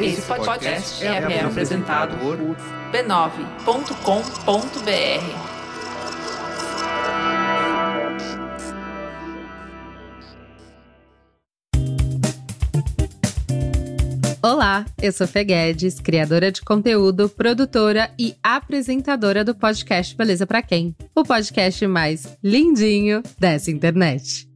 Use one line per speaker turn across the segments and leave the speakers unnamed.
Esse podcast é, é apresentado por b9.com.br.
Olá, eu sou Fê Guedes, criadora de conteúdo, produtora e apresentadora do podcast Beleza Pra Quem? O podcast mais lindinho dessa internet.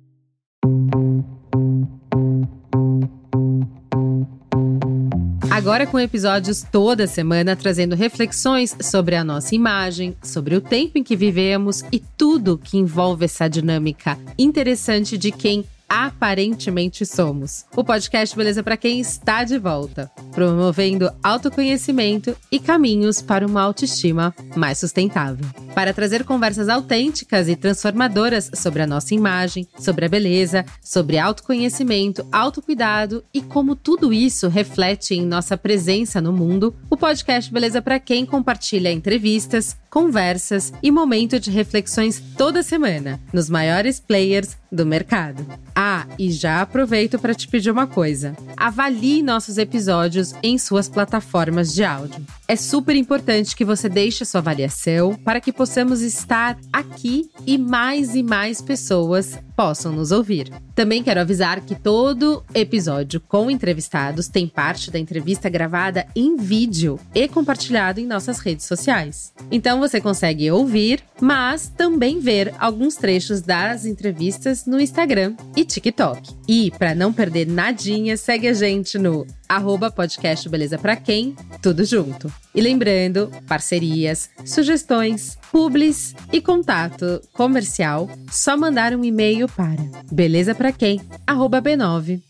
Agora com episódios toda semana trazendo reflexões sobre a nossa imagem, sobre o tempo em que vivemos e tudo que envolve essa dinâmica interessante de quem aparentemente somos. O podcast Beleza para quem está de volta, promovendo autoconhecimento e caminhos para uma autoestima mais sustentável. Para trazer conversas autênticas e transformadoras sobre a nossa imagem, sobre a beleza, sobre autoconhecimento, autocuidado e como tudo isso reflete em nossa presença no mundo, o podcast Beleza para quem compartilha entrevistas, conversas e momento de reflexões toda semana nos maiores players do mercado. Ah, e já aproveito para te pedir uma coisa: avalie nossos episódios em suas plataformas de áudio. É super importante que você deixe sua avaliação para que possamos estar aqui e mais e mais pessoas possam nos ouvir. Também quero avisar que todo episódio com entrevistados tem parte da entrevista gravada em vídeo e compartilhado em nossas redes sociais. Então você consegue ouvir, mas também ver alguns trechos das entrevistas no Instagram e TikTok. E para não perder nadinha, segue a gente no arroba podcast Beleza Pra Quem, tudo junto. E lembrando, parcerias, sugestões, publis e contato comercial, só mandar um e-mail para belezapraquem, arroba b9.com.br.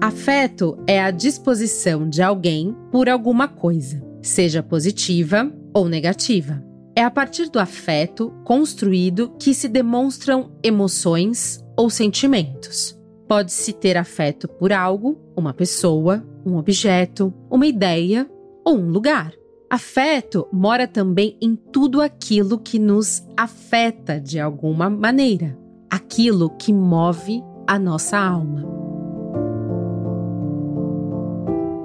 Afeto é a disposição de alguém por alguma coisa, seja positiva ou negativa. É a partir do afeto construído que se demonstram emoções ou sentimentos. Pode-se ter afeto por algo, uma pessoa, um objeto, uma ideia ou um lugar. Afeto mora também em tudo aquilo que nos afeta de alguma maneira, aquilo que move a nossa alma.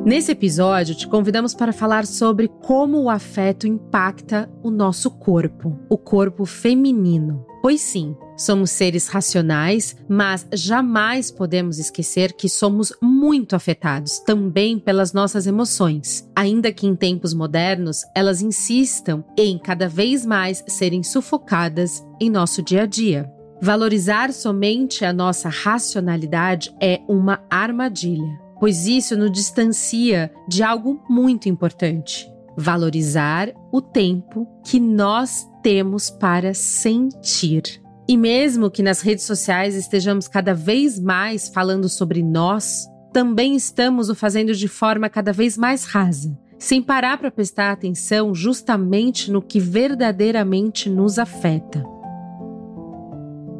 Nesse episódio, te convidamos para falar sobre como o afeto impacta o nosso corpo, o corpo feminino. Pois sim, somos seres racionais, mas jamais podemos esquecer que somos muito afetados também pelas nossas emoções, ainda que em tempos modernos elas insistam em cada vez mais serem sufocadas em nosso dia a dia. Valorizar somente a nossa racionalidade é uma armadilha pois isso nos distancia de algo muito importante: valorizar o tempo que nós temos para sentir. E mesmo que nas redes sociais estejamos cada vez mais falando sobre nós, também estamos o fazendo de forma cada vez mais rasa, sem parar para prestar atenção justamente no que verdadeiramente nos afeta.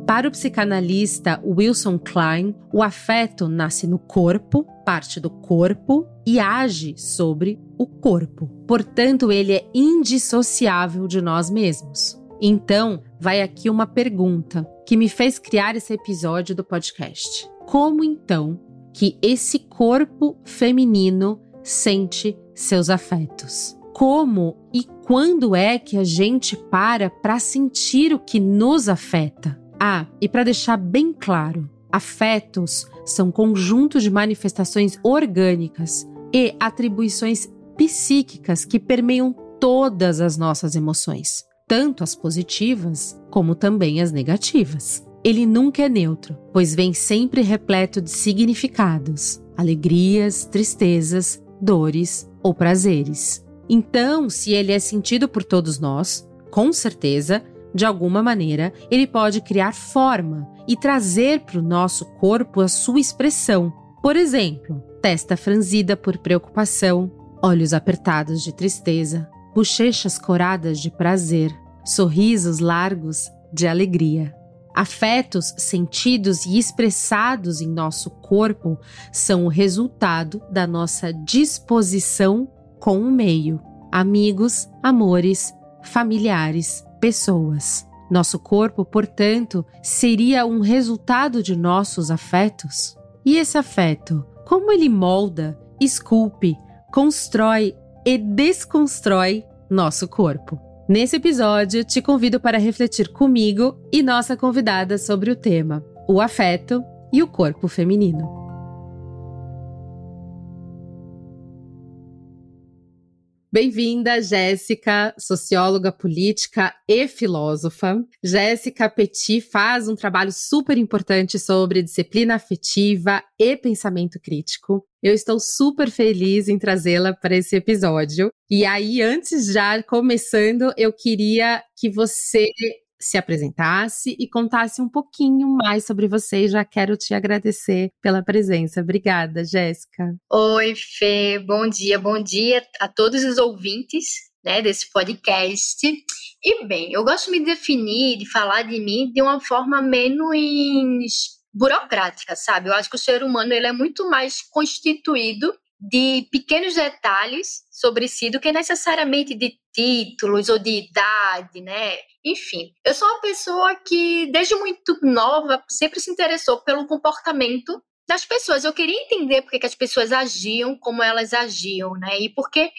Para o psicanalista Wilson Klein, o afeto nasce no corpo, parte do corpo e age sobre o corpo. Portanto, ele é indissociável de nós mesmos. Então, vai aqui uma pergunta que me fez criar esse episódio do podcast. Como então que esse corpo feminino sente seus afetos? Como e quando é que a gente para para sentir o que nos afeta? Ah, e para deixar bem claro, afetos são conjuntos de manifestações orgânicas e atribuições psíquicas que permeiam todas as nossas emoções, tanto as positivas como também as negativas. Ele nunca é neutro, pois vem sempre repleto de significados, alegrias, tristezas, dores ou prazeres. Então, se ele é sentido por todos nós, com certeza de alguma maneira, ele pode criar forma e trazer para o nosso corpo a sua expressão. Por exemplo, testa franzida por preocupação, olhos apertados de tristeza, bochechas coradas de prazer, sorrisos largos de alegria. Afetos sentidos e expressados em nosso corpo são o resultado da nossa disposição com o meio, amigos, amores, familiares, pessoas. Nosso corpo, portanto, seria um resultado de nossos afetos? E esse afeto, como ele molda, esculpe, constrói e desconstrói nosso corpo? Nesse episódio, te convido para refletir comigo e nossa convidada sobre o tema: o afeto e o corpo feminino. Bem-vinda, Jéssica, socióloga política e filósofa. Jéssica Petit faz um trabalho super importante sobre disciplina afetiva e pensamento crítico. Eu estou super feliz em trazê-la para esse episódio. E aí, antes já começando, eu queria que você se apresentasse e contasse um pouquinho mais sobre você. Já quero te agradecer pela presença. Obrigada, Jéssica.
Oi, Fê. Bom dia, bom dia a todos os ouvintes né, desse podcast. E bem, eu gosto de me definir, de falar de mim de uma forma menos burocrática, sabe? Eu acho que o ser humano ele é muito mais constituído de pequenos detalhes sobre si do que necessariamente de títulos ou de idade, né? Enfim, eu sou uma pessoa que desde muito nova sempre se interessou pelo comportamento das pessoas. Eu queria entender por que as pessoas agiam como elas agiam, né? E por que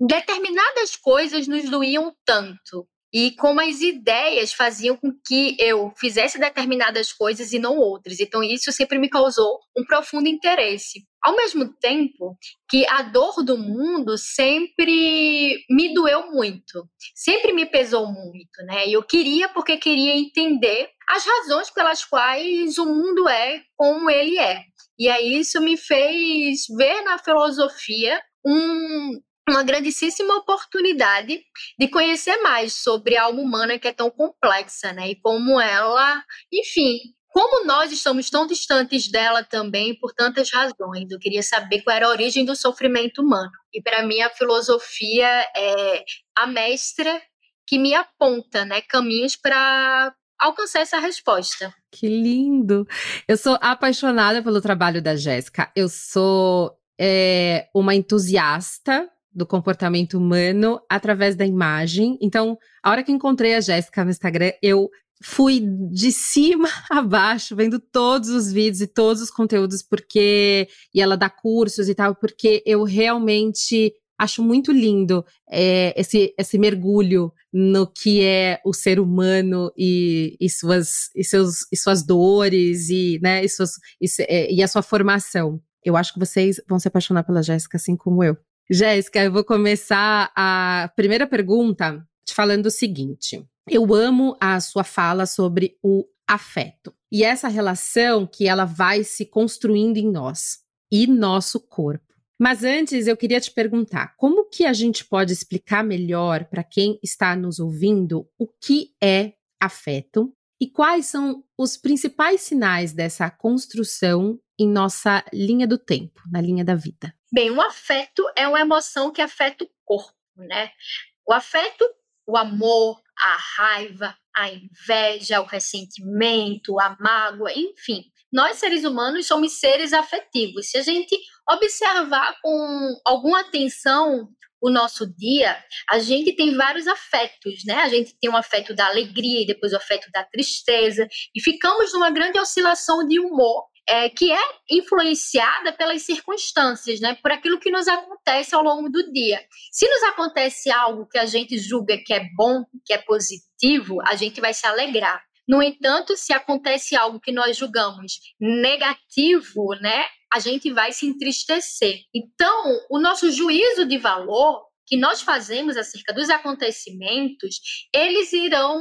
determinadas coisas nos doíam tanto e como as ideias faziam com que eu fizesse determinadas coisas e não outras. Então, isso sempre me causou um profundo interesse. Ao mesmo tempo que a dor do mundo sempre me doeu muito, sempre me pesou muito, né? Eu queria, porque queria entender as razões pelas quais o mundo é como ele é. E aí isso me fez ver na filosofia um, uma grandíssima oportunidade de conhecer mais sobre a alma humana que é tão complexa, né? E como ela, enfim, como nós estamos tão distantes dela também por tantas razões. Eu queria saber qual era a origem do sofrimento humano. E para mim a filosofia é a mestra que me aponta, né, caminhos para alcançar essa resposta.
Que lindo! Eu sou apaixonada pelo trabalho da Jéssica. Eu sou é, uma entusiasta do comportamento humano através da imagem. Então, a hora que encontrei a Jéssica no Instagram, eu fui de cima a baixo vendo todos os vídeos e todos os conteúdos porque e ela dá cursos e tal porque eu realmente acho muito lindo é, esse, esse mergulho no que é o ser humano e, e, suas, e, seus, e suas dores e, né, e, suas, e, é, e a sua formação. Eu acho que vocês vão se apaixonar pela Jéssica assim como eu. Jéssica, eu vou começar a primeira pergunta te falando o seguinte. Eu amo a sua fala sobre o afeto e essa relação que ela vai se construindo em nós e nosso corpo. Mas antes eu queria te perguntar, como que a gente pode explicar melhor para quem está nos ouvindo o que é afeto e quais são os principais sinais dessa construção em nossa linha do tempo, na linha da vida?
Bem, o afeto é uma emoção que afeta o corpo, né? O afeto, o amor, a raiva, a inveja, o ressentimento, a mágoa, enfim. Nós, seres humanos, somos seres afetivos. Se a gente observar com alguma atenção o nosso dia, a gente tem vários afetos, né? A gente tem um afeto da alegria e depois o afeto da tristeza, e ficamos numa grande oscilação de humor é, que é influenciada pelas circunstâncias, né? Por aquilo que nos acontece ao longo do dia. Se nos acontece algo que a gente julga que é bom, que é positivo, a gente vai se alegrar. No entanto, se acontece algo que nós julgamos negativo, né, a gente vai se entristecer. Então, o nosso juízo de valor que nós fazemos acerca dos acontecimentos, eles irão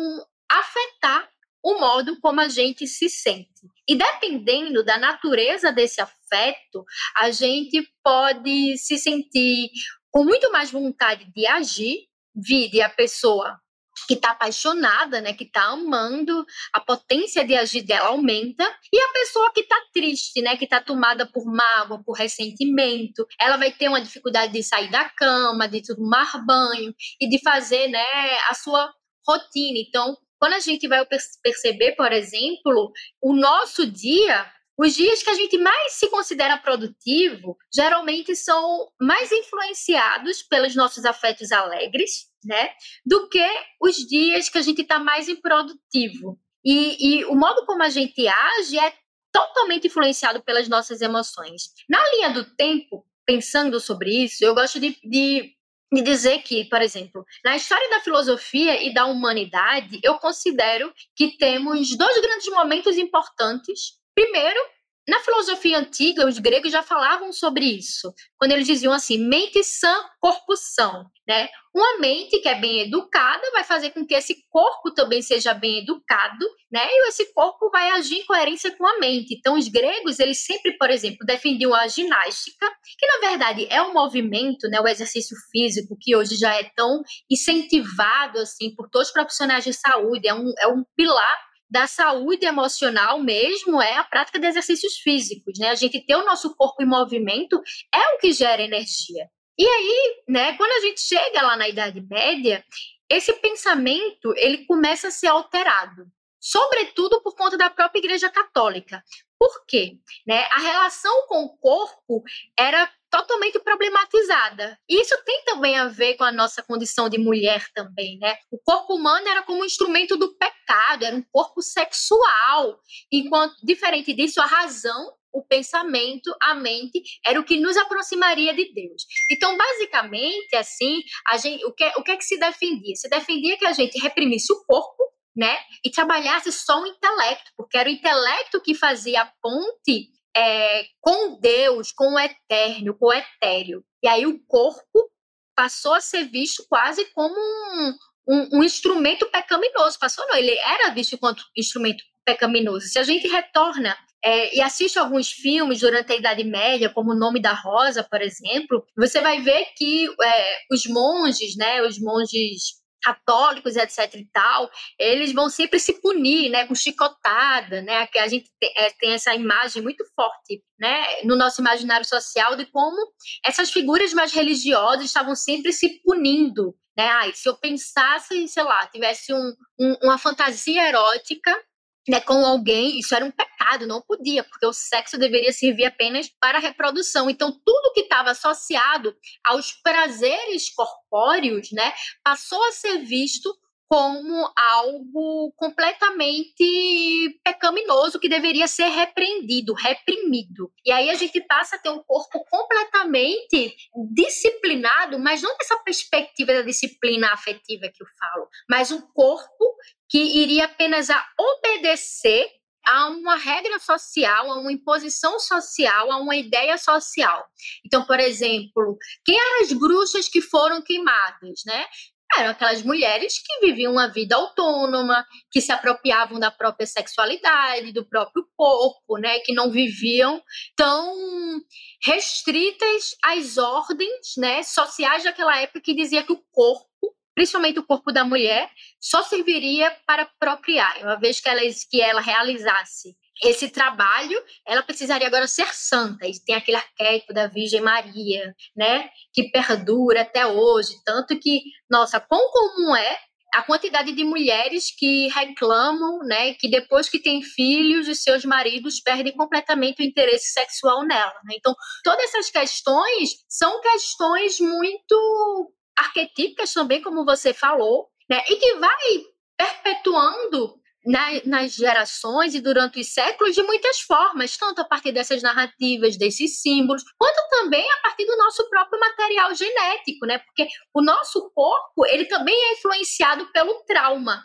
afetar o modo como a gente se sente. E dependendo da natureza desse afeto, a gente pode se sentir com muito mais vontade de agir, vide a pessoa que está apaixonada, né, que está amando, a potência de agir dela aumenta, e a pessoa que está triste, né, que está tomada por mágoa, por ressentimento, ela vai ter uma dificuldade de sair da cama, de tomar banho e de fazer, né, a sua rotina. Então, quando a gente vai perceber, por exemplo, o nosso dia os dias que a gente mais se considera produtivo geralmente são mais influenciados pelos nossos afetos alegres, né? Do que os dias que a gente está mais improdutivo. E, e o modo como a gente age é totalmente influenciado pelas nossas emoções. Na linha do tempo, pensando sobre isso, eu gosto de, de, de, dizer que, por exemplo, na história da filosofia e da humanidade, eu considero que temos dois grandes momentos importantes. Primeiro, na filosofia antiga, os gregos já falavam sobre isso, quando eles diziam assim: mente sã, corpo são. Né? Uma mente que é bem educada vai fazer com que esse corpo também seja bem educado, né? E esse corpo vai agir em coerência com a mente. Então, os gregos, eles sempre, por exemplo, defendiam a ginástica, que na verdade é um movimento, né? O exercício físico, que hoje já é tão incentivado assim por todos os profissionais de saúde, é um, é um pilar da saúde emocional mesmo é a prática de exercícios físicos, né? A gente ter o nosso corpo em movimento é o que gera energia. E aí, né, quando a gente chega lá na Idade Média, esse pensamento ele começa a ser alterado, sobretudo por conta da própria Igreja Católica. Por quê? Né? A relação com o corpo era totalmente problematizada. Isso tem também a ver com a nossa condição de mulher também, né? O corpo humano era como um instrumento do pecado, era um corpo sexual, enquanto diferente disso a razão o pensamento, a mente, era o que nos aproximaria de Deus. Então, basicamente, assim, a gente, o, que, o que é que se defendia? Se defendia que a gente reprimisse o corpo, né, e trabalhasse só o intelecto, porque era o intelecto que fazia a ponte é, com Deus, com o eterno, com o etéreo. E aí o corpo passou a ser visto quase como um, um, um instrumento pecaminoso. Passou, não, ele era visto enquanto instrumento pecaminoso. Se a gente retorna é, e assiste alguns filmes durante a Idade Média, como O Nome da Rosa, por exemplo, você vai ver que é, os monges, né, os monges católicos, etc e tal, eles vão sempre se punir, né, com chicotada, né, que a gente tem, é, tem, essa imagem muito forte, né, no nosso imaginário social de como essas figuras mais religiosas estavam sempre se punindo, né, ai, se eu pensasse, sei lá, tivesse um, um, uma fantasia erótica, né, com alguém, isso era um pecado, não podia, porque o sexo deveria servir apenas para a reprodução. Então, tudo que estava associado aos prazeres corpóreos, né, passou a ser visto como algo completamente pecaminoso que deveria ser repreendido, reprimido. E aí a gente passa a ter um corpo completamente disciplinado, mas não dessa perspectiva da disciplina afetiva que eu falo, mas um corpo que iria apenas a obedecer a uma regra social, a uma imposição social, a uma ideia social. Então, por exemplo, quem eram as bruxas que foram queimadas, né? Eram aquelas mulheres que viviam uma vida autônoma, que se apropriavam da própria sexualidade, do próprio corpo, né? Que não viviam tão restritas às ordens, né, sociais daquela época que dizia que o corpo principalmente o corpo da mulher, só serviria para procriar. Uma vez que ela, que ela realizasse esse trabalho, ela precisaria agora ser santa. E tem aquele arquétipo da Virgem Maria, né, que perdura até hoje, tanto que, nossa, quão comum é a quantidade de mulheres que reclamam, né, que depois que têm filhos, os seus maridos perdem completamente o interesse sexual nela. Né? Então, todas essas questões são questões muito arquetípicas também, como você falou, né? E que vai perpetuando na, nas gerações e durante os séculos de muitas formas, tanto a partir dessas narrativas, desses símbolos, quanto também a partir do nosso próprio material genético, né? Porque o nosso corpo, ele também é influenciado pelo trauma.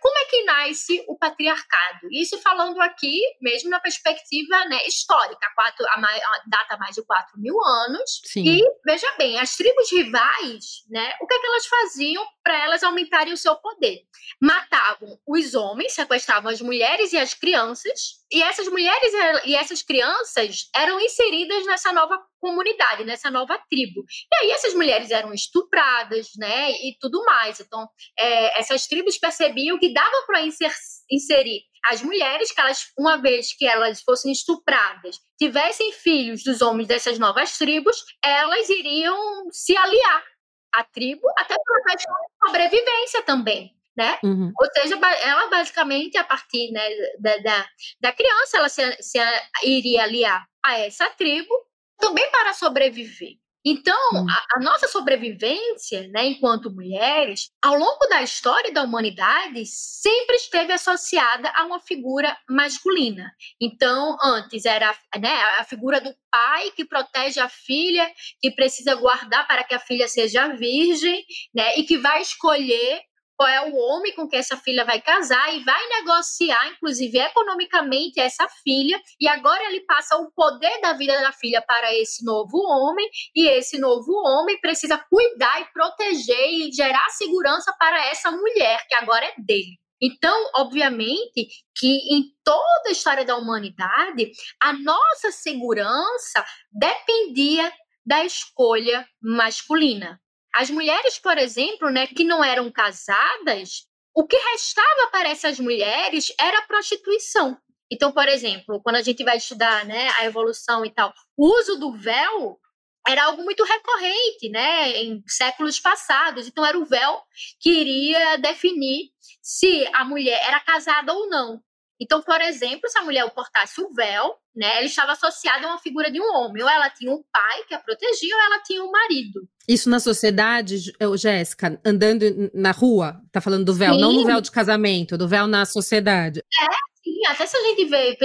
Como é que nasce o patriarcado? Isso falando aqui, mesmo na perspectiva né, histórica, quatro, a, a data mais de 4 mil anos. Sim. E, veja bem, as tribos rivais, né? O que, é que elas faziam para elas aumentarem o seu poder? Matavam os homens, sequestravam as mulheres e as crianças, e essas mulheres e essas crianças eram inseridas nessa nova comunidade, nessa nova tribo. E aí essas mulheres eram estupradas, né, e tudo mais. Então, é, essas tribos percebiam que dava para inserir as mulheres, que elas, uma vez que elas fossem estupradas, tivessem filhos dos homens dessas novas tribos, elas iriam se aliar à tribo, até por uma questão de sobrevivência também. Né? Uhum. Ou seja, ela basicamente, a partir né, da, da, da, criança, ela se, se iria aliar a essa tribo também para sobreviver. Então, hum. a, a, nossa sobrevivência, né, enquanto mulheres, ao longo da história da humanidade, sempre esteve associada a uma figura masculina. Então, antes era né, a figura do pai que protege a filha, que precisa guardar para que a filha seja virgem, né, e que vai escolher qual é o homem com que essa filha vai casar e vai negociar, inclusive economicamente, essa filha. E agora ele passa o poder da vida da filha para esse novo homem, e esse novo homem precisa cuidar e proteger e gerar segurança para essa mulher, que agora é dele. Então, obviamente, que em toda a história da humanidade, a nossa segurança dependia da escolha masculina. As mulheres, por exemplo, né, que não eram casadas, o que restava para essas mulheres era a prostituição. Então, por exemplo, quando a gente vai estudar né, a evolução e tal, o uso do véu era algo muito recorrente, né, em séculos passados. Então, era o véu que iria definir se a mulher era casada ou não. Então, por exemplo, se a mulher portasse o véu, né, ela estava associada a uma figura de um homem. Ou ela tinha um pai que a protegia, ou ela tinha um marido.
Isso na sociedade, Jéssica, andando na rua, tá falando do véu, sim. não no véu de casamento, do véu na sociedade.
É, sim. Até se a gente vê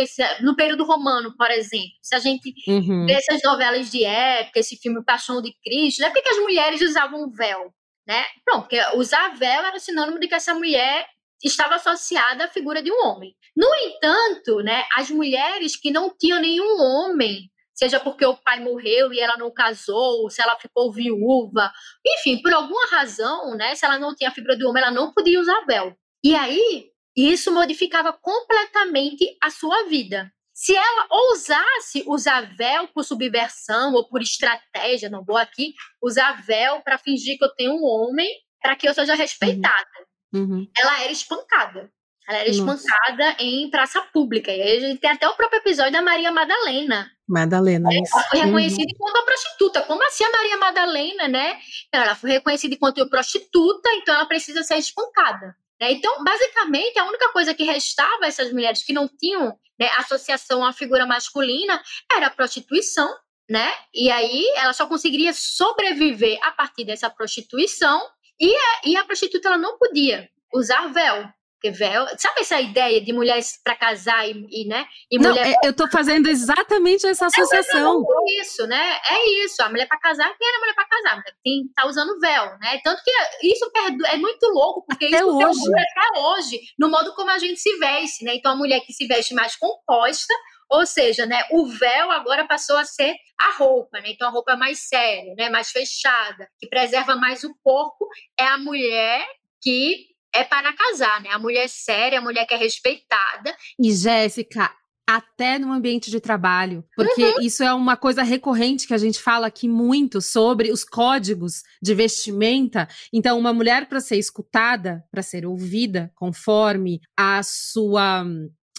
no período romano, por exemplo, se a gente uhum. vê essas novelas de época, esse filme Paixão de Cristo, é porque as mulheres usavam véu, né? Pronto, porque usar véu era sinônimo de que essa mulher estava associada à figura de um homem. No entanto, né, as mulheres que não tinham nenhum homem, seja porque o pai morreu e ela não casou, se ela ficou viúva, enfim, por alguma razão, né, se ela não tinha a figura de homem, ela não podia usar véu. E aí, isso modificava completamente a sua vida. Se ela ousasse usar véu por subversão ou por estratégia, não vou aqui usar véu para fingir que eu tenho um homem, para que eu seja respeitada. Uhum. Uhum. Ela era espancada. Ela era espancada em praça pública. E aí a gente tem até o próprio episódio da Maria Madalena.
Madalena,
é. Ela foi reconhecida uhum. enquanto prostituta. Como assim a Maria Madalena, né? Ela foi reconhecida enquanto prostituta, então ela precisa ser espancada. Né? Então, basicamente, a única coisa que restava a essas mulheres que não tinham né, associação à figura masculina era a prostituição, né? E aí ela só conseguiria sobreviver a partir dessa prostituição e a, e a prostituta ela não podia usar véu, porque véu, sabe essa ideia de mulheres para casar e, e, né? E
não, mulher... É, eu tô fazendo exatamente essa associação.
É, é isso, né? É isso. A mulher para casar, quem era mulher para casar? Tem tá usando véu, né? Tanto que isso é muito louco, porque
até
isso
hoje.
até hoje, no modo como a gente se veste, né? Então a mulher que se veste mais composta, ou seja, né, o véu agora passou a ser a roupa, né? Então a roupa é mais séria, né, mais fechada, que preserva mais o corpo, é a mulher que é para casar, né? A mulher séria, a mulher que é respeitada.
E Jéssica, até no ambiente de trabalho, porque uhum. isso é uma coisa recorrente que a gente fala aqui muito sobre os códigos de vestimenta. Então, uma mulher para ser escutada, para ser ouvida, conforme a sua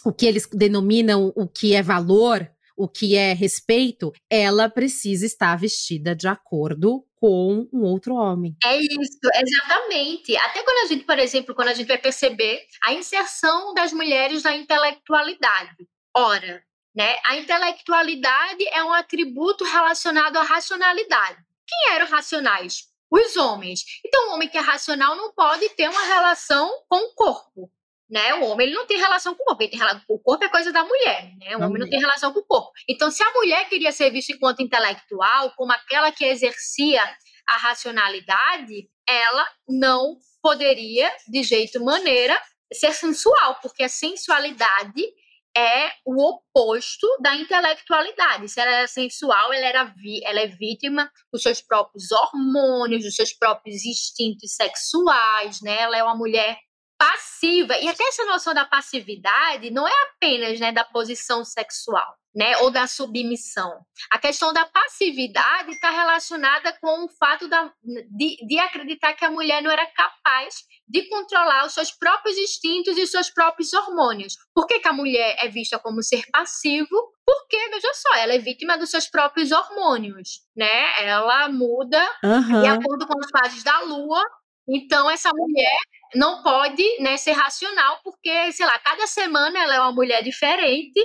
o que eles denominam o que é valor, o que é respeito, ela precisa estar vestida de acordo com um outro homem.
É isso, exatamente. Até quando a gente, por exemplo, quando a gente vai perceber a inserção das mulheres na intelectualidade. Ora, né, a intelectualidade é um atributo relacionado à racionalidade. Quem eram racionais? Os homens. Então, o homem que é racional não pode ter uma relação com o corpo né? O homem ele não tem relação com o corpo, ele tem relação, o corpo é coisa da mulher, né? O homem não tem relação com o corpo. Então, se a mulher queria ser vista enquanto intelectual, como aquela que exercia a racionalidade, ela não poderia, de jeito maneira, ser sensual, porque a sensualidade é o oposto da intelectualidade. Se ela era sensual, ela, era vi, ela é vítima dos seus próprios hormônios, dos seus próprios instintos sexuais, né? Ela é uma mulher passiva. E até essa noção da passividade não é apenas né, da posição sexual. Né, ou da submissão. A questão da passividade está relacionada com o fato da, de, de acreditar que a mulher não era capaz de controlar os seus próprios instintos e os seus próprios hormônios. Por que, que a mulher é vista como ser passivo? Porque, veja só, ela é vítima dos seus próprios hormônios, né? Ela muda
uhum.
de acordo com as fases da lua. Então, essa mulher não pode né, ser racional, porque, sei lá, cada semana ela é uma mulher diferente,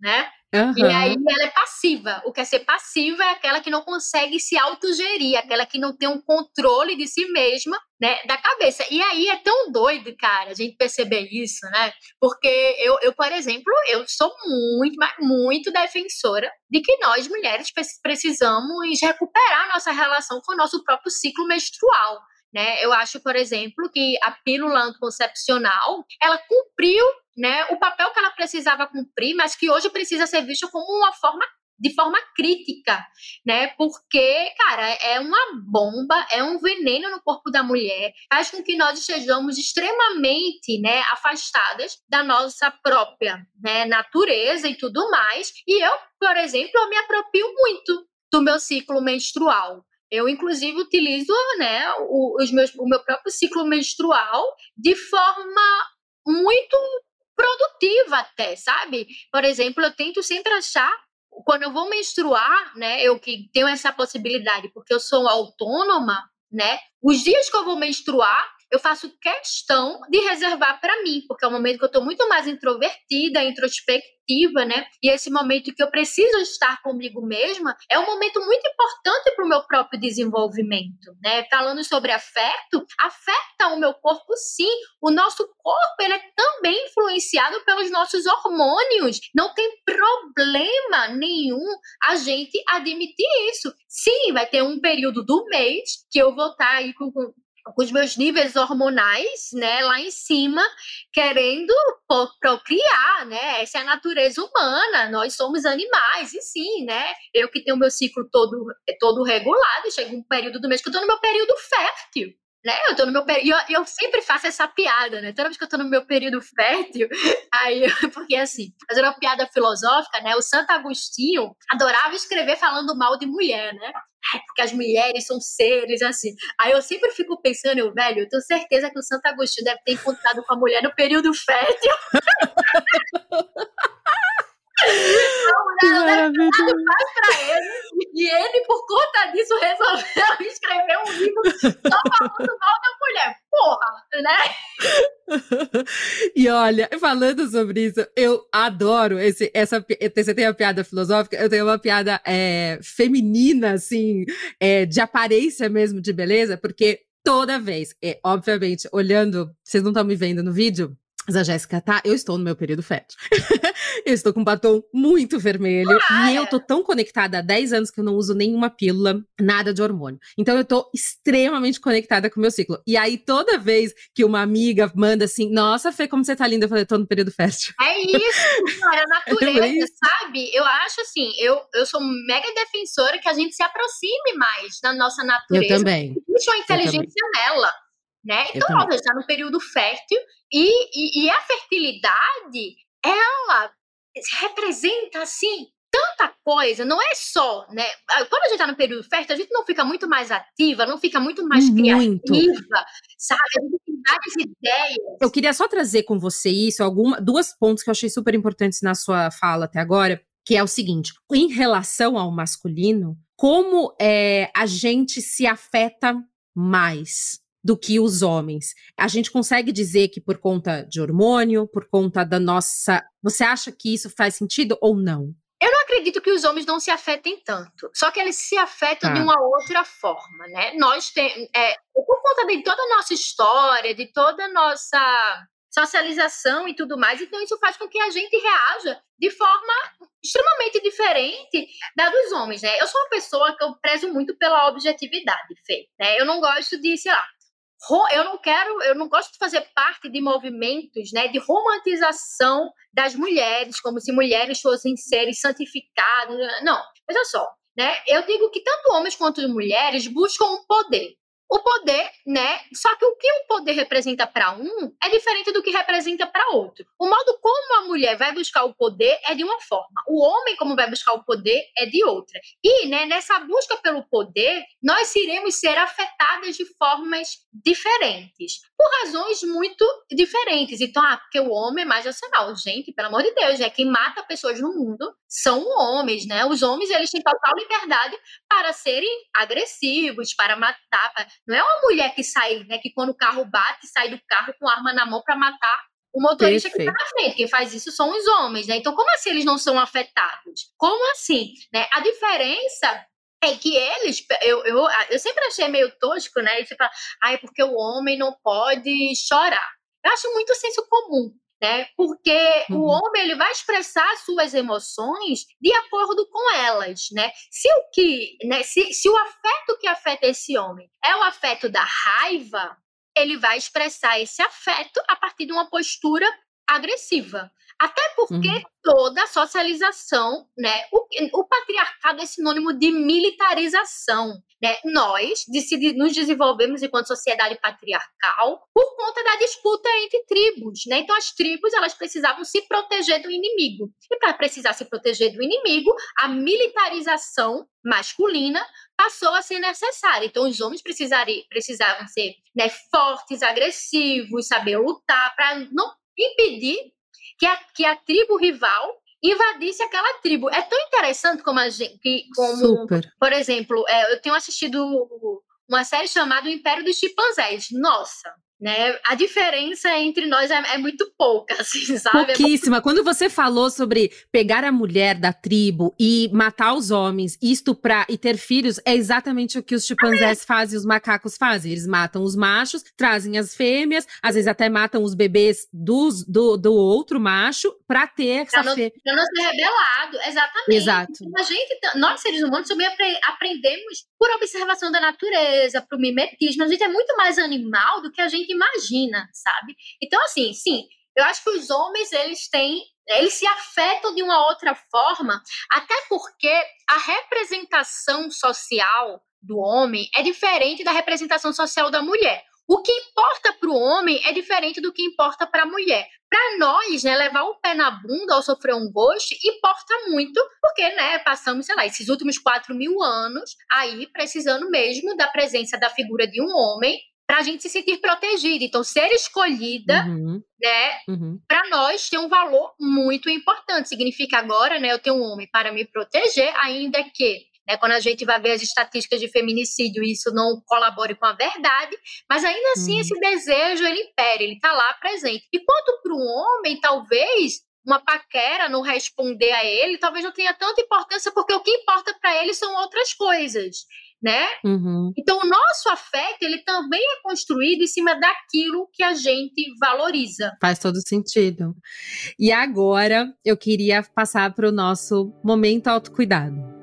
né? Uhum. E aí ela é passiva. O que é ser passiva é aquela que não consegue se autogerir, aquela que não tem um controle de si mesma, né, da cabeça. E aí é tão doido, cara, a gente perceber isso, né? Porque eu, eu por exemplo, eu sou muito, muito defensora de que nós mulheres precisamos recuperar nossa relação com o nosso próprio ciclo menstrual. Né? Eu acho, por exemplo, que a pílula anticoncepcional, ela cumpriu né, o papel que ela precisava cumprir, mas que hoje precisa ser visto como uma forma de forma crítica, né? Porque, cara, é uma bomba, é um veneno no corpo da mulher, faz com que nós estejamos extremamente, né, afastadas da nossa própria, né, natureza e tudo mais. E eu, por exemplo, eu me apropio muito do meu ciclo menstrual. Eu, inclusive, utilizo né, o, os meus, o meu próprio ciclo menstrual de forma muito produtiva até, sabe? Por exemplo, eu tento sempre achar quando eu vou menstruar, né, eu que tenho essa possibilidade, porque eu sou autônoma, né? Os dias que eu vou menstruar, eu faço questão de reservar para mim, porque é um momento que eu estou muito mais introvertida, introspectiva, né? E esse momento que eu preciso estar comigo mesma é um momento muito importante para o meu próprio desenvolvimento, né? Falando sobre afeto, afeta o meu corpo sim. O nosso corpo ele é também influenciado pelos nossos hormônios. Não tem problema nenhum a gente admitir isso. Sim, vai ter um período do mês que eu vou estar aí com, com os meus níveis hormonais, né, lá em cima, querendo procriar, né? Essa é a natureza humana, nós somos animais, e sim, né? Eu que tenho meu ciclo todo, todo regulado, chega um período do mês que eu estou no meu período fértil né? Eu tô no meu período. Eu, eu sempre faço essa piada, né? Toda vez que eu tô no meu período fértil, aí, porque assim, fazer uma piada filosófica, né? O Santo Agostinho adorava escrever falando mal de mulher, né? porque as mulheres são seres assim. Aí eu sempre fico pensando, eu, velho, eu tenho certeza que o Santo Agostinho deve ter encontrado com a mulher no período fértil. Não, não para ele. E ele, por conta disso, resolveu escrever um livro só falando mal da mulher. Porra, né?
E olha, falando sobre isso, eu adoro esse, essa. Você tem a piada filosófica, eu tenho uma piada é, feminina, assim, é, de aparência mesmo, de beleza, porque toda vez, é, obviamente, olhando, vocês não estão me vendo no vídeo, mas a Jéssica tá, eu estou no meu período fértil. eu estou com um batom muito vermelho ah, e eu tô tão conectada há 10 anos que eu não uso nenhuma pílula, nada de hormônio. Então eu tô extremamente conectada com o meu ciclo. E aí toda vez que uma amiga manda assim, nossa, Fê, como você tá linda, eu falei, tô no período fértil.
É isso, cara, a natureza, é sabe? Eu acho assim, eu, eu sou mega defensora que a gente se aproxime mais da nossa natureza.
Eu também.
Existe uma inteligência nela né? Então, ela está no período fértil e, e, e, a fertilidade, ela representa, assim, tanta coisa, não é só, né? Quando a gente está no período fértil, a gente não fica muito mais ativa, não fica muito mais muito. criativa, sabe? A gente tem várias ideias.
Eu queria só trazer com você isso, alguma, duas pontos que eu achei super importantes na sua fala até agora, que é o seguinte, em relação ao masculino, como é, a gente se afeta mais do que os homens. A gente consegue dizer que por conta de hormônio, por conta da nossa. Você acha que isso faz sentido ou não?
Eu não acredito que os homens não se afetem tanto. Só que eles se afetam de tá. uma outra forma, né? Nós temos. É, por conta de toda a nossa história, de toda a nossa socialização e tudo mais, então isso faz com que a gente reaja de forma extremamente diferente da dos homens, né? Eu sou uma pessoa que eu prezo muito pela objetividade, Fê, né? Eu não gosto de, sei lá, eu não quero, eu não gosto de fazer parte de movimentos, né, de romantização das mulheres, como se mulheres fossem seres santificados. Não, veja só, né? Eu digo que tanto homens quanto mulheres buscam um poder o poder, né? Só que o que um poder representa para um é diferente do que representa para outro. O modo como a mulher vai buscar o poder é de uma forma, o homem como vai buscar o poder é de outra. E, né, nessa busca pelo poder, nós iremos ser afetadas de formas diferentes. Por razões muito diferentes. Então, ah, porque o homem é mais racional. Gente, pelo amor de Deus, né? Quem mata pessoas no mundo são homens, né? Os homens, eles têm total liberdade para serem agressivos, para matar. Não é uma mulher que sai, né? Que quando o carro bate, sai do carro com arma na mão para matar o motorista Perfeito. que está na frente. Quem faz isso são os homens, né? Então, como assim eles não são afetados? Como assim? Né? A diferença é que eles, eu, eu, eu sempre achei meio tosco, né? Fala, ah, é porque o homem não pode chorar. Eu acho muito senso comum, né? Porque uhum. o homem ele vai expressar suas emoções de acordo com elas, né? Se o que, né? Se, se o afeto que afeta esse homem é o afeto da raiva, ele vai expressar esse afeto a partir de uma postura agressiva. Até porque uhum. toda socialização, né? O, o, patriarcado é sinônimo de militarização. Né? Nós nos desenvolvemos enquanto sociedade patriarcal por conta da disputa entre tribos. Né? Então, as tribos elas precisavam se proteger do inimigo. E para precisar se proteger do inimigo, a militarização masculina passou a ser necessária. Então, os homens precisavam ser né, fortes, agressivos, saber lutar para não impedir que a, que a tribo rival invadisse aquela tribo. É tão interessante como a gente. Que, como, Super. Por exemplo, é, eu tenho assistido uma série chamada O Império dos Chimpanzés. Nossa, né? A diferença entre nós é, é, muito pouca, assim, sabe?
Pouquíssima. Quando você falou sobre pegar a mulher da tribo e matar os homens, e estuprar e ter filhos, é exatamente o que os chimpanzés ah, fazem os macacos fazem. Eles matam os machos, trazem as fêmeas, às vezes até matam os bebês dos, do, do outro macho para ter essa
pra não,
fê...
pra não ser rebelado, exatamente.
Exato.
Então, a gente, nós seres humanos, também aprendemos por observação da natureza, por mimetismo. A gente é muito mais animal do que a gente gente imagina, sabe? Então, assim, sim, eu acho que os homens, eles têm eles se afetam de uma outra forma, até porque a representação social do homem é diferente da representação social da mulher. O que importa para o homem é diferente do que importa para a mulher. Para nós, né, levar o pé na bunda ao sofrer um gosto importa muito, porque né, passamos, sei lá, esses últimos 4 mil anos aí precisando mesmo da presença da figura de um homem para a gente se sentir protegida. Então, ser escolhida, uhum. né, uhum. para nós tem um valor muito importante. Significa agora, né, eu tenho um homem para me proteger, ainda que né, quando a gente vai ver as estatísticas de feminicídio, isso não colabore com a verdade, mas ainda assim uhum. esse desejo ele impera, ele está lá presente. E quanto para um homem, talvez uma paquera não responder a ele, talvez não tenha tanta importância, porque o que importa para ele são outras coisas né? Uhum. Então, o nosso afeto, ele também é construído em cima daquilo que a gente valoriza.
Faz todo sentido. E agora, eu queria passar para o nosso momento autocuidado.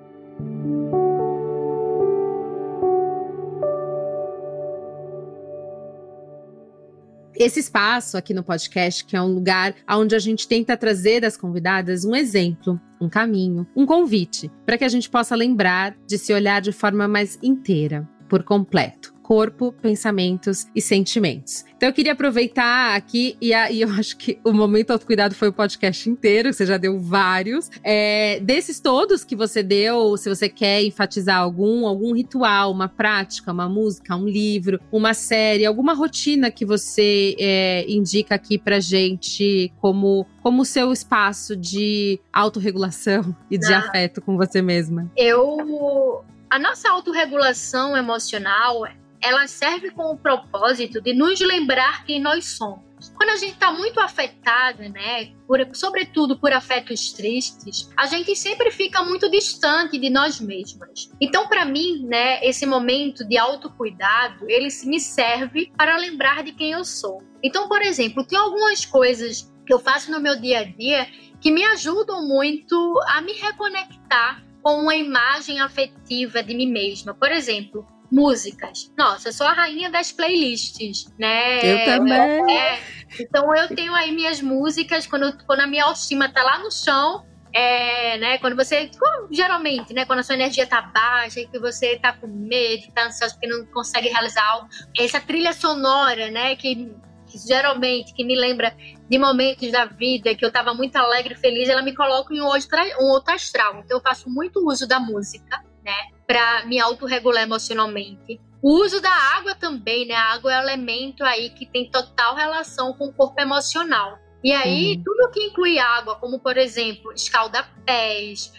Esse espaço aqui no podcast, que é um lugar onde a gente tenta trazer das convidadas um exemplo, um caminho, um convite, para que a gente possa lembrar de se olhar de forma mais inteira, por completo corpo, pensamentos e sentimentos. Então eu queria aproveitar aqui, e, a, e eu acho que o Momento Autocuidado foi o podcast inteiro, você já deu vários. É, desses todos que você deu, se você quer enfatizar algum, algum ritual, uma prática, uma música, um livro, uma série, alguma rotina que você é, indica aqui pra gente como como seu espaço de autorregulação e de ah, afeto com você mesma?
Eu a nossa autorregulação emocional ela serve com o propósito de nos lembrar quem nós somos. Quando a gente está muito afetado, né, por, sobretudo por afetos tristes, a gente sempre fica muito distante de nós mesmas. Então, para mim, né, esse momento de autocuidado, ele me serve para lembrar de quem eu sou. Então, por exemplo, tem algumas coisas que eu faço no meu dia a dia que me ajudam muito a me reconectar com uma imagem afetiva de mim mesma. Por exemplo, músicas. Nossa, eu sou a rainha das playlists, né?
Eu também.
É, então eu tenho aí minhas músicas quando, quando a minha autoestima tá lá no chão. É, né, quando você, geralmente, né, quando a sua energia tá baixa e que você tá com medo, tá ansioso porque não consegue realizar algo, essa trilha sonora, né, que, que geralmente, que me lembra de momentos da vida que eu tava muito alegre e feliz, ela me coloca em um outro, um outro astral. Então eu faço muito uso da música, né? Para me autorregular emocionalmente. O uso da água também, né? A água é um elemento aí que tem total relação com o corpo emocional. E aí, uhum. tudo que inclui água, como por exemplo, escalda-pés,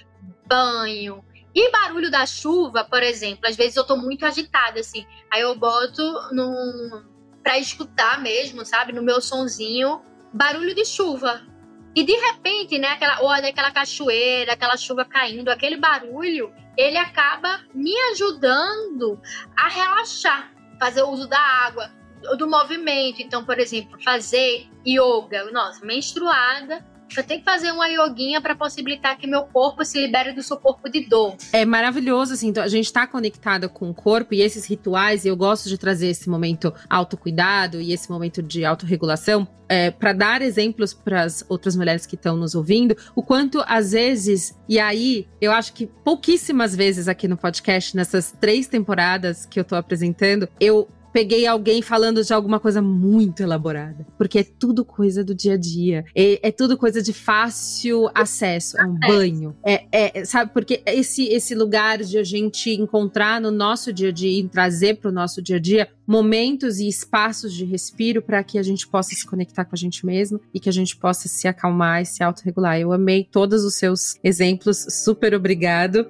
banho, e barulho da chuva, por exemplo, às vezes eu tô muito agitada, assim. Aí eu boto num. pra escutar mesmo, sabe? No meu sonzinho, barulho de chuva. E de repente, né, aquela, ou aquela cachoeira, aquela chuva caindo, aquele barulho, ele acaba me ajudando a relaxar, fazer uso da água, do movimento. Então, por exemplo, fazer yoga. Nossa, menstruada, eu tenho que fazer uma yoguinha para possibilitar que meu corpo se libere do seu corpo de dor.
É maravilhoso, assim, então a gente tá conectada com o corpo e esses rituais, e eu gosto de trazer esse momento autocuidado e esse momento de autorregulação é, para dar exemplos para as outras mulheres que estão nos ouvindo, o quanto às vezes, e aí eu acho que pouquíssimas vezes aqui no podcast, nessas três temporadas que eu tô apresentando, eu peguei alguém falando de alguma coisa muito elaborada. Porque é tudo coisa do dia a dia. É, é tudo coisa de fácil acesso. É um banho. É, é, sabe, porque esse, esse lugar de a gente encontrar no nosso dia a dia e trazer para o nosso dia a dia momentos e espaços de respiro para que a gente possa se conectar com a gente mesmo e que a gente possa se acalmar e se autorregular. Eu amei todos os seus exemplos. Super obrigado.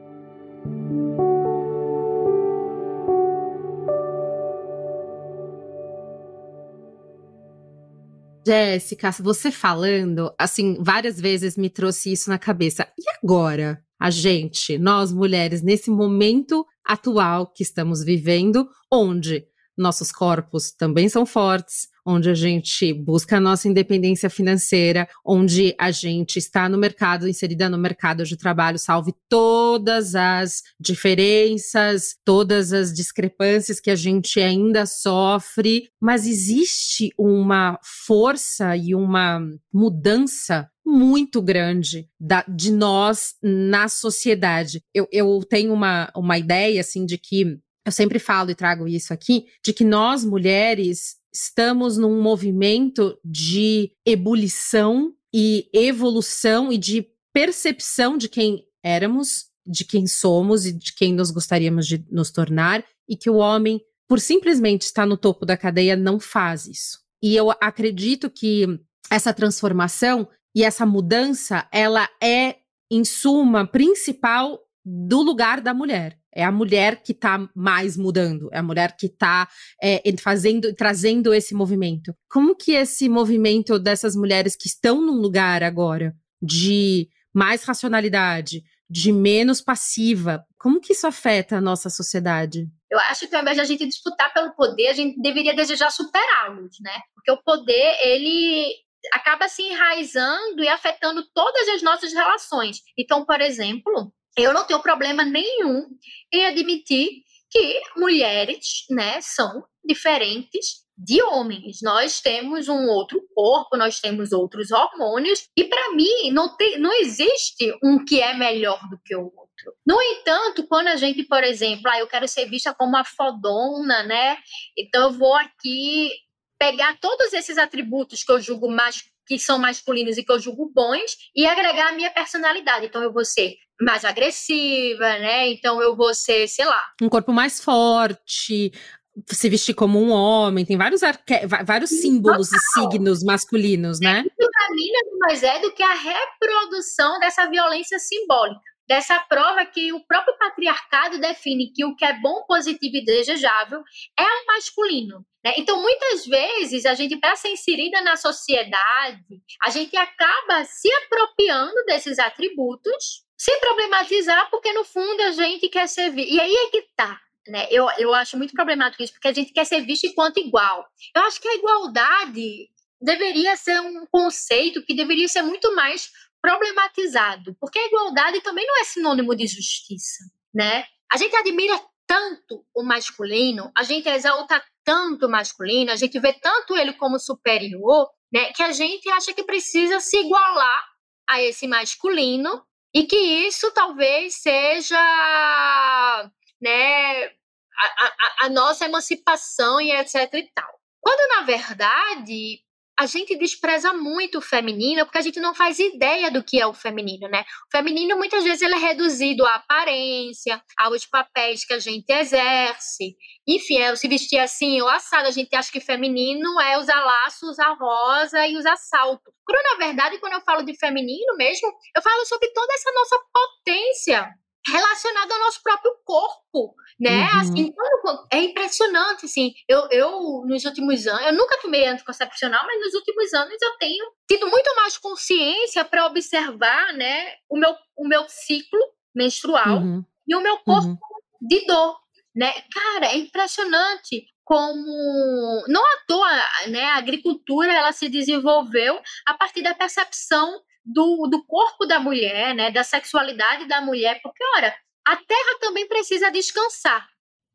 Jéssica, você falando, assim, várias vezes me trouxe isso na cabeça. E agora? A gente, nós mulheres, nesse momento atual que estamos vivendo, onde nossos corpos também são fortes, onde a gente busca a nossa independência financeira, onde a gente está no mercado, inserida no mercado de trabalho, salve todas as diferenças, todas as discrepâncias que a gente ainda sofre, mas existe uma força e uma mudança muito grande da, de nós na sociedade. Eu, eu tenho uma, uma ideia, assim, de que eu sempre falo e trago isso aqui, de que nós mulheres estamos num movimento de ebulição e evolução e de percepção de quem éramos, de quem somos e de quem nós gostaríamos de nos tornar, e que o homem, por simplesmente estar no topo da cadeia, não faz isso. E eu acredito que essa transformação e essa mudança, ela é, em suma, principal do lugar da mulher. É a mulher que está mais mudando, é a mulher que está é, fazendo, trazendo esse movimento. Como que esse movimento dessas mulheres que estão num lugar agora de mais racionalidade, de menos passiva, como que isso afeta a nossa sociedade?
Eu acho que ao invés de a gente disputar pelo poder, a gente deveria desejar superá-los, né? Porque o poder, ele acaba se enraizando e afetando todas as nossas relações. Então, por exemplo, eu não tenho problema nenhum em admitir que mulheres, né, são diferentes de homens. Nós temos um outro corpo, nós temos outros hormônios e para mim não tem, não existe um que é melhor do que o outro. No entanto, quando a gente, por exemplo, ah, eu quero ser vista como uma fodona, né? Então eu vou aqui pegar todos esses atributos que eu julgo mais que são masculinos e que eu julgo bons e agregar a minha personalidade. Então eu vou ser mais agressiva, né? Então eu vou ser, sei lá.
Um corpo mais forte, se vestir como um homem, tem vários, arque... vários símbolos Total. e signos masculinos, né?
Isso pra mim não mais é do que a reprodução dessa violência simbólica. Dessa prova que o próprio patriarcado define que o que é bom, positivo e desejável é o masculino. Né? Então, muitas vezes, a gente, para ser inserida na sociedade, a gente acaba se apropriando desses atributos sem problematizar, porque no fundo a gente quer ser. E aí é que tá. Né? Eu, eu acho muito problemático isso, porque a gente quer ser visto enquanto igual. Eu acho que a igualdade deveria ser um conceito que deveria ser muito mais problematizado, porque a igualdade também não é sinônimo de justiça, né? A gente admira tanto o masculino, a gente exalta tanto o masculino, a gente vê tanto ele como superior, né, que a gente acha que precisa se igualar a esse masculino e que isso talvez seja né, a, a, a nossa emancipação e etc e tal. Quando, na verdade, a gente despreza muito o feminino porque a gente não faz ideia do que é o feminino, né? O feminino muitas vezes ele é reduzido à aparência, aos papéis que a gente exerce. Enfim, é se vestir assim ou assado. A gente acha que feminino é usar laço, usar rosa e usar salto. Quando, na verdade, quando eu falo de feminino mesmo, eu falo sobre toda essa nossa potência relacionado ao nosso próprio corpo, né? Uhum. Assim, é impressionante, assim. Eu, eu, nos últimos anos, eu nunca tomei anticoncepcional, mas nos últimos anos eu tenho tido muito mais consciência para observar, né, o meu, o meu ciclo menstrual uhum. e o meu corpo uhum. de dor, né? Cara, é impressionante como não à toa, né, a agricultura ela se desenvolveu a partir da percepção do, do corpo da mulher, né, da sexualidade da mulher, porque, ora, a terra também precisa descansar,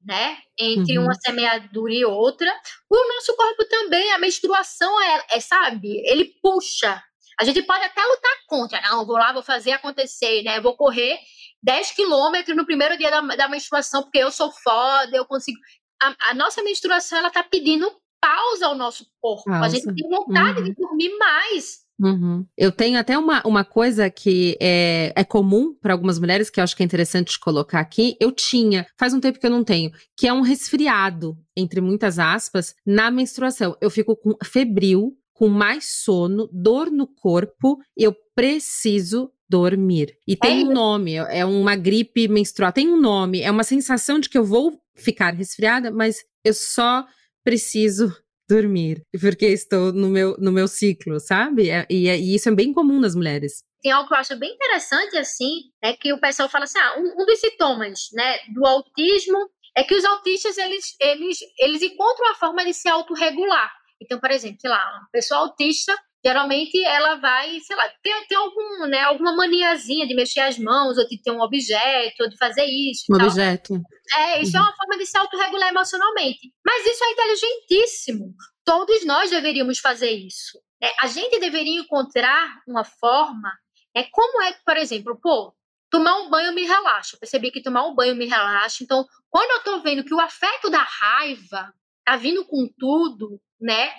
né, entre uhum. uma semeadura e outra. O nosso corpo também, a menstruação é, é, sabe, ele puxa. A gente pode até lutar contra, não, vou lá, vou fazer acontecer, né, vou correr 10 quilômetros no primeiro dia da, da menstruação, porque eu sou foda, eu consigo. A, a nossa menstruação, ela tá pedindo pausa ao nosso corpo. Pausa. A gente tem vontade uhum. de dormir mais.
Uhum. Eu tenho até uma, uma coisa que é, é comum para algumas mulheres, que eu acho que é interessante colocar aqui. Eu tinha, faz um tempo que eu não tenho, que é um resfriado, entre muitas aspas, na menstruação. Eu fico com febril, com mais sono, dor no corpo, eu preciso dormir. E tem um nome, é uma gripe menstrual, tem um nome, é uma sensação de que eu vou ficar resfriada, mas eu só preciso dormir, porque estou no meu, no meu ciclo, sabe? É, e, e, isso é bem comum nas mulheres.
Tem algo que eu acho bem interessante, assim, é que o pessoal fala assim, ah, um, um dos sintomas, né, do autismo é que os autistas, eles, eles, eles encontram a forma de se autorregular. Então, por exemplo, sei lá, uma pessoa autista geralmente ela vai, sei lá, tem, tem algum, né, alguma maniazinha de mexer as mãos, ou de ter um objeto, ou de fazer isso.
Um objeto.
É, isso é uhum. é uma forma de se autorregular emocionalmente. Mas isso é inteligentíssimo. Todos nós deveríamos fazer isso. É, a gente deveria encontrar uma forma. É como é que, por exemplo, pô, tomar um banho me relaxa. Eu percebi que tomar um banho me relaxa. Então, quando eu tô vendo que o afeto da raiva tá vindo com tudo, né?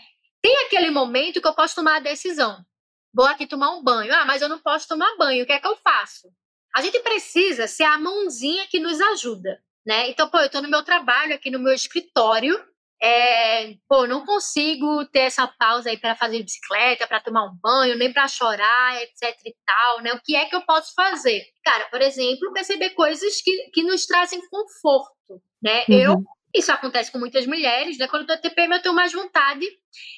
Tem aquele momento que eu posso tomar a decisão. Vou aqui tomar um banho. Ah, mas eu não posso tomar banho. O que é que eu faço? A gente precisa ser a mãozinha que nos ajuda, né? Então, pô, eu estou no meu trabalho aqui no meu escritório. É, pô, não consigo ter essa pausa aí para fazer bicicleta, para tomar um banho, nem para chorar, etc e tal, né? O que é que eu posso fazer? Cara, por exemplo, perceber coisas que, que nos trazem conforto, né? Uhum. Eu isso acontece com muitas mulheres, né? Quando eu tô TPM, eu tenho mais vontade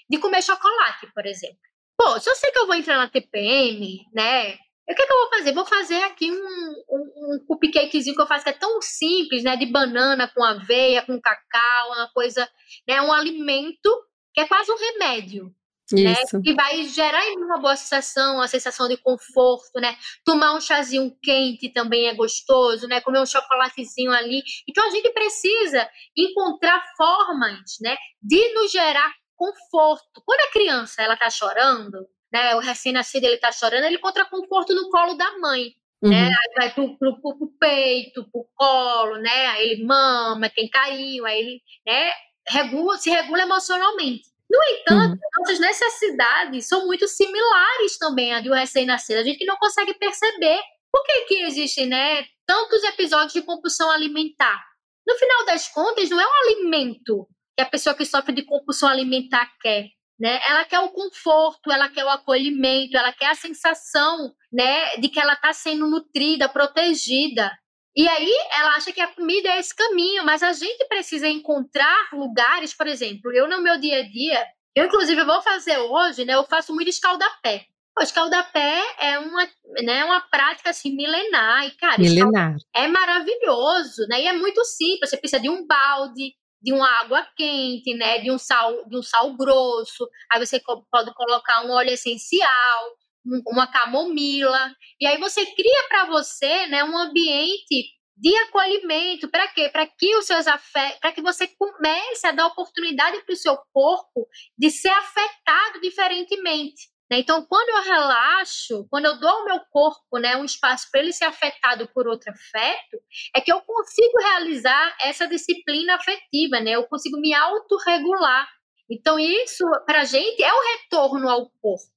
de comer chocolate, por exemplo. Pô, se eu sei que eu vou entrar na TPM, né? O que, é que eu vou fazer? Vou fazer aqui um, um, um cupcakezinho que eu faço que é tão simples, né? De banana com aveia, com cacau, uma coisa, né? Um alimento que é quase um remédio? Isso. Né? Que vai gerar em mim uma boa sensação, uma sensação de conforto, né? Tomar um chazinho quente também é gostoso, né? Comer um chocolatezinho ali. Então a gente precisa encontrar formas, né? De nos gerar conforto. Quando a criança ela tá chorando, né? O recém-nascido ele tá chorando, ele encontra conforto no colo da mãe. Né? Uhum. Né? Aí vai pro, pro, pro, pro peito, pro colo, né? Aí ele mama, tem carinho, aí ele, né? Regula, se regula emocionalmente. No entanto, uhum. nossas necessidades são muito similares também à de um recém-nascido. A gente não consegue perceber por que, que existem né, tantos episódios de compulsão alimentar. No final das contas, não é um alimento que a pessoa que sofre de compulsão alimentar quer. Né? Ela quer o conforto, ela quer o acolhimento, ela quer a sensação né, de que ela está sendo nutrida, protegida. E aí ela acha que a comida é esse caminho, mas a gente precisa encontrar lugares, por exemplo, eu no meu dia a dia, eu inclusive vou fazer hoje, né? Eu faço muito escaldapé. O escaldapé é uma, né, uma prática assim milenar e cara,
milenar.
é maravilhoso, né? E é muito simples, você precisa de um balde, de uma água quente, né, de um sal, de um sal grosso. Aí você pode colocar um óleo essencial, uma camomila, e aí você cria para você, né, um ambiente de acolhimento, para quê? Para que os seus afetos, para que você comece a dar oportunidade para o seu corpo de ser afetado diferentemente. Né? Então, quando eu relaxo, quando eu dou ao meu corpo né, um espaço para ele ser afetado por outro afeto, é que eu consigo realizar essa disciplina afetiva, né? Eu consigo me autorregular. Então, isso, para a gente, é o retorno ao corpo,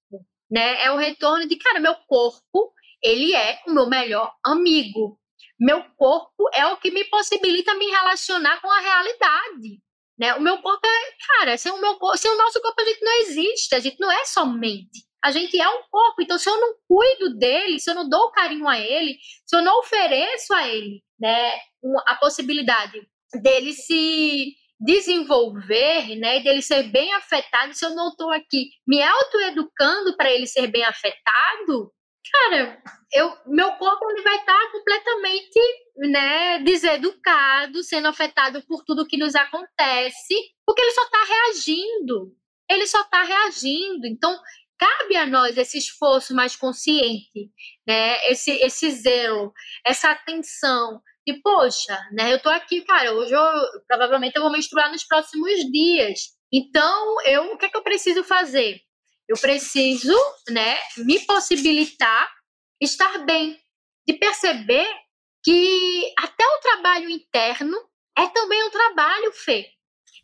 né? É o retorno de, cara, meu corpo, ele é o meu melhor amigo. Meu corpo é o que me possibilita me relacionar com a realidade. Né? O meu corpo é, cara, sem o, meu sem o nosso corpo a gente não existe, a gente não é somente. A gente é um corpo, então se eu não cuido dele, se eu não dou carinho a ele, se eu não ofereço a ele né, a possibilidade dele se desenvolver, né, dele ser bem afetado, se eu não estou aqui me autoeducando para ele ser bem afetado, cara, eu, meu corpo ele vai estar tá completamente, né, deseducado, sendo afetado por tudo que nos acontece, porque ele só está reagindo. Ele só está reagindo. Então, cabe a nós esse esforço mais consciente, né? Esse, esse zelo, essa atenção. E, poxa, né? Eu tô aqui, cara, hoje eu provavelmente eu vou menstruar nos próximos dias. Então, eu, o que é que eu preciso fazer? Eu preciso, né, me possibilitar estar bem, de perceber que até o trabalho interno é também um trabalho, Fê.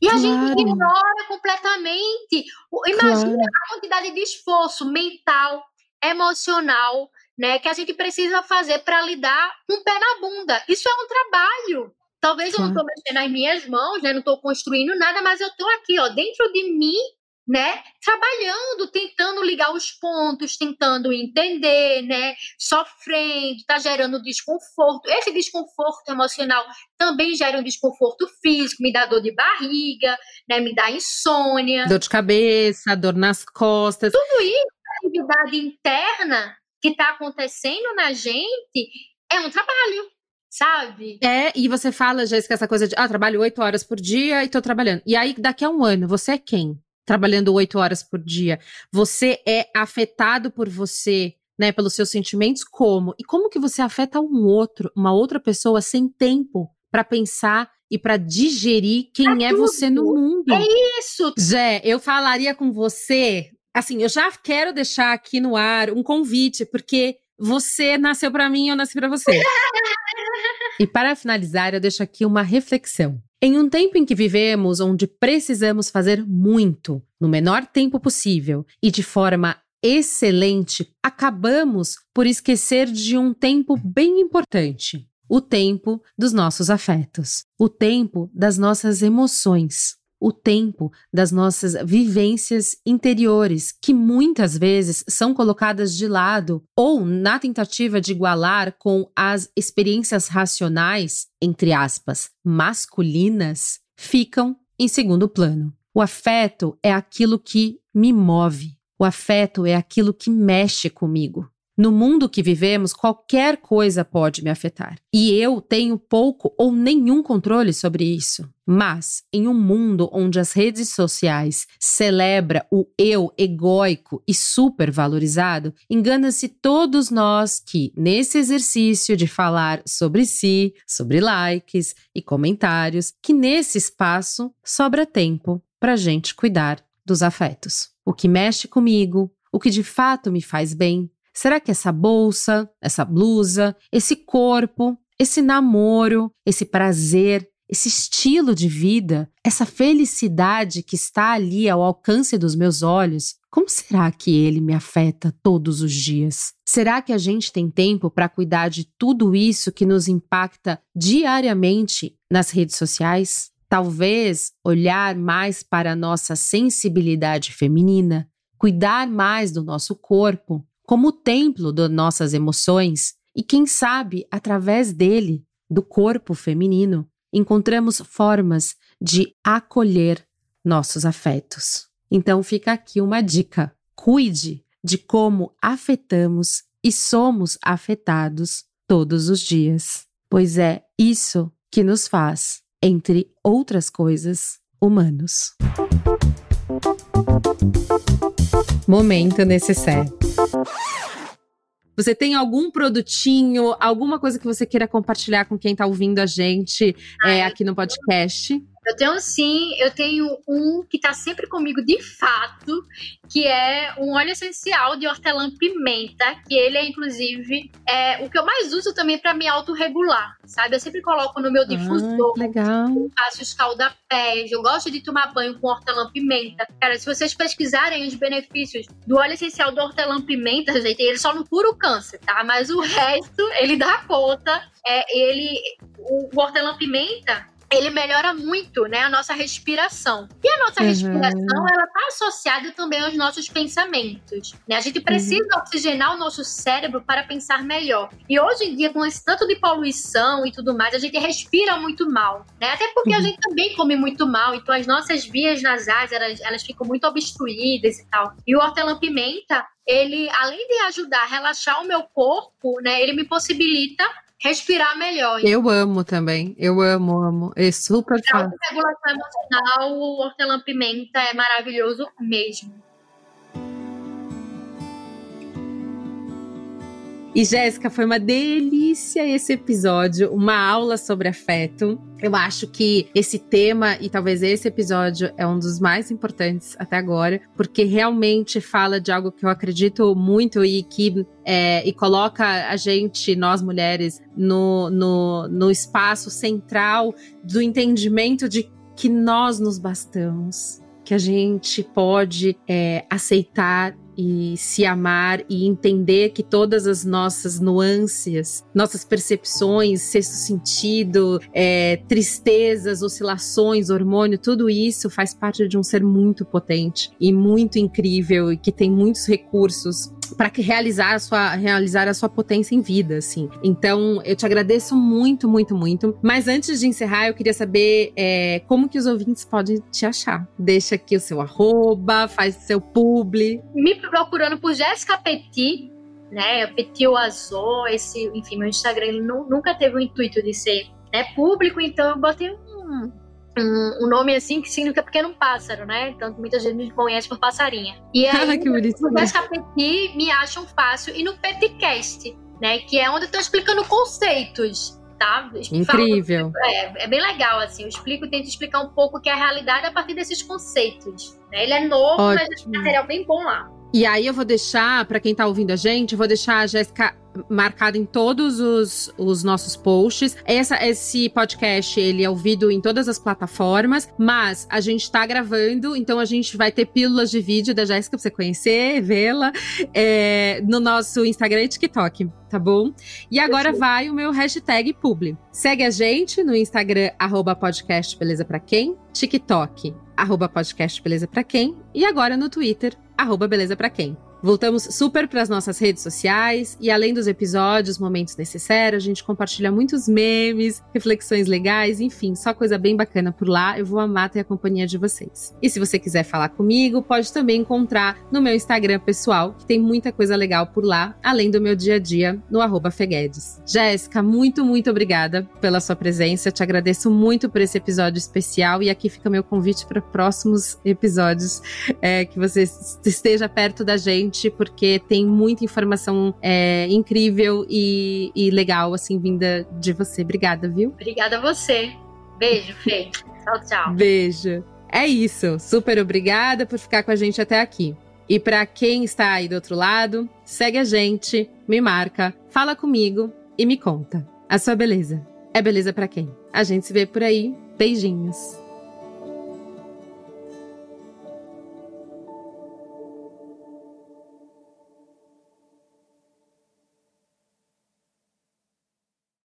E a claro. gente ignora completamente. Imagina claro. a quantidade de esforço mental, emocional, né, que a gente precisa fazer para lidar com o pé na bunda. Isso é um trabalho. Talvez claro. eu não estou mexendo nas minhas mãos, né, não estou construindo nada, mas eu estou aqui, ó, dentro de mim, né, trabalhando, tentando ligar os pontos, tentando entender, né, sofrendo, está gerando desconforto. Esse desconforto emocional também gera um desconforto físico, me dá dor de barriga, né, me dá insônia,
dor de cabeça, dor nas costas.
Tudo isso, a atividade interna que está acontecendo na gente é um trabalho sabe?
É, e você fala, Jéssica, essa coisa de, ah, trabalho oito horas por dia e tô trabalhando. E aí, daqui a um ano, você é quem? trabalhando oito horas por dia, você é afetado por você, né, pelos seus sentimentos, como? E como que você afeta um outro, uma outra pessoa sem tempo para pensar e para digerir quem é, é você no mundo?
É isso.
Zé, eu falaria com você, assim, eu já quero deixar aqui no ar um convite, porque você nasceu para mim, eu nasci para você. e para finalizar, eu deixo aqui uma reflexão. Em um tempo em que vivemos onde precisamos fazer muito, no menor tempo possível e de forma excelente, acabamos por esquecer de um tempo bem importante: o tempo dos nossos afetos, o tempo das nossas emoções o tempo das nossas vivências interiores, que muitas vezes são colocadas de lado ou na tentativa de igualar com as experiências racionais, entre aspas, masculinas, ficam em segundo plano. O afeto é aquilo que me move. O afeto é aquilo que mexe comigo. No mundo que vivemos, qualquer coisa pode me afetar. E eu tenho pouco ou nenhum controle sobre isso. Mas, em um mundo onde as redes sociais celebra o eu egóico e supervalorizado, engana-se todos nós que, nesse exercício de falar sobre si, sobre likes e comentários, que nesse espaço sobra tempo para gente cuidar dos afetos. O que mexe comigo, o que de fato me faz bem, Será que essa bolsa, essa blusa, esse corpo, esse namoro, esse prazer, esse estilo de vida, essa felicidade que está ali ao alcance dos meus olhos, como será que ele me afeta todos os dias? Será que a gente tem tempo para cuidar de tudo isso que nos impacta diariamente nas redes sociais? Talvez olhar mais para a nossa sensibilidade feminina, cuidar mais do nosso corpo, como o templo das nossas emoções, e quem sabe, através dele, do corpo feminino, encontramos formas de acolher nossos afetos. Então fica aqui uma dica: cuide de como afetamos e somos afetados todos os dias, pois é isso que nos faz, entre outras coisas, humanos. Momento necessário. Você tem algum produtinho, alguma coisa que você queira compartilhar com quem está ouvindo a gente é, aqui no podcast?
Eu tenho sim, eu tenho um que tá sempre comigo de fato, que é um óleo essencial de hortelã-pimenta, que ele é inclusive é o que eu mais uso também para me autorregular, sabe? Eu sempre coloco no meu difusor.
Ah, legal.
Faço escalda-pés, eu gosto de tomar banho com hortelã-pimenta. Cara, se vocês pesquisarem os benefícios do óleo essencial do hortelã-pimenta, gente, ele só não cura o câncer, tá? Mas o resto, ele dá conta. É, ele, o hortelã-pimenta, ele melhora muito, né, a nossa respiração. E a nossa uhum. respiração, ela tá associada também aos nossos pensamentos, né? A gente precisa uhum. oxigenar o nosso cérebro para pensar melhor. E hoje em dia, com esse tanto de poluição e tudo mais, a gente respira muito mal, né? Até porque uhum. a gente também come muito mal, então as nossas vias nasais, elas, elas ficam muito obstruídas e tal. E o hortelã-pimenta, ele, além de ajudar a relaxar o meu corpo, né, ele me possibilita respirar melhor.
Eu amo também. Eu amo, amo. É super
fácil. regulação emocional, o hortelã-pimenta é maravilhoso mesmo.
E Jéssica, foi uma delícia esse episódio, uma aula sobre afeto. Eu acho que esse tema e talvez esse episódio é um dos mais importantes até agora, porque realmente fala de algo que eu acredito muito e que é, e coloca a gente, nós mulheres, no, no, no espaço central do entendimento de que nós nos bastamos, que a gente pode é, aceitar e se amar e entender que todas as nossas nuances, nossas percepções, sexto sentido, é, tristezas, oscilações, hormônio, tudo isso faz parte de um ser muito potente e muito incrível e que tem muitos recursos para realizar a sua realizar a sua potência em vida, assim. Então, eu te agradeço muito, muito, muito. Mas antes de encerrar, eu queria saber é, como que os ouvintes podem te achar. Deixa aqui o seu arroba, faz seu publi.
Me procurando por Jéssica Petit, né? Petit Azul, esse, enfim, meu Instagram nunca teve o intuito de ser né, público, então eu botei um um, um, nome assim que significa pequeno pássaro, né? Então muita gente me conhece por passarinha. E aí, que no Pesca Petit me acham fácil e no Petcast, né? Que é onde eu tô explicando conceitos. Tá?
Incrível.
é, é, bem legal, assim. Eu explico, tento explicar um pouco o que é a realidade a partir desses conceitos. Né? Ele é novo, Ótimo. mas é um material bem bom lá.
E aí eu vou deixar, para quem tá ouvindo a gente, eu vou deixar a Jéssica marcada em todos os, os nossos posts. Essa, esse podcast, ele é ouvido em todas as plataformas, mas a gente tá gravando, então a gente vai ter pílulas de vídeo da Jéssica pra você conhecer, vê-la, é, no nosso Instagram e TikTok, tá bom? E agora vai o meu hashtag publi. Segue a gente no Instagram, arroba podcast beleza pra quem, TikTok, arroba podcast beleza pra quem, e agora no Twitter, arroba beleza pra quem. Voltamos super para as nossas redes sociais e além dos episódios, momentos necessários, a gente compartilha muitos memes, reflexões legais, enfim, só coisa bem bacana por lá. Eu vou amar ter a companhia de vocês. E se você quiser falar comigo, pode também encontrar no meu Instagram pessoal, que tem muita coisa legal por lá, além do meu dia a dia no Feguedes. Jéssica, muito, muito obrigada pela sua presença. Te agradeço muito por esse episódio especial e aqui fica meu convite para próximos episódios é, que você esteja perto da gente porque tem muita informação é, incrível e, e legal, assim, vinda de você. Obrigada, viu?
Obrigada a você. Beijo, Fê. tchau, tchau.
Beijo. É isso. Super obrigada por ficar com a gente até aqui. E para quem está aí do outro lado, segue a gente, me marca, fala comigo e me conta. A sua beleza é beleza para quem? A gente se vê por aí. Beijinhos.